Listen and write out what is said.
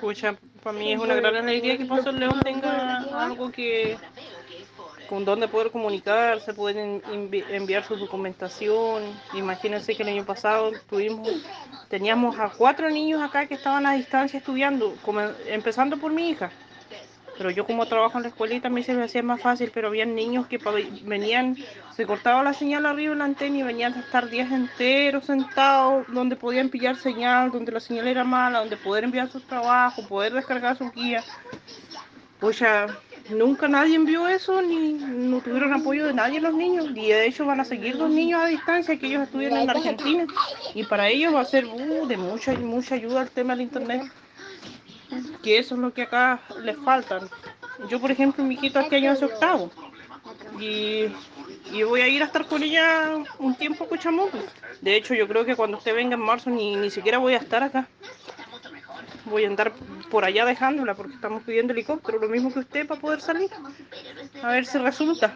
Pucha, para mí es una gran alegría que Paso León tenga algo que con donde poder comunicarse, pueden enviar su documentación. Imagínense que el año pasado tuvimos, teníamos a cuatro niños acá que estaban a distancia estudiando, empezando por mi hija. Pero yo como trabajo en la escuelita a mí se me hacía más fácil, pero había niños que venían, se cortaba la señal arriba en la antena y venían a estar días enteros sentados, donde podían pillar señal, donde la señal era mala, donde poder enviar sus trabajos, poder descargar su guía. Pues ya nunca nadie envió eso, ni no tuvieron apoyo de nadie los niños, y de hecho van a seguir los niños a distancia que ellos estudian en Argentina, y para ellos va a ser uh, de mucha, mucha ayuda el tema del internet que eso es lo que acá les falta. Yo, por ejemplo, mi hijito este año hace octavo y, y, voy a ir a estar con ella un tiempo a. De hecho, yo creo que cuando usted venga en marzo ni, ni siquiera voy a estar acá. Voy a andar por allá dejándola porque estamos pidiendo helicóptero, lo mismo que usted para poder salir. A ver si resulta.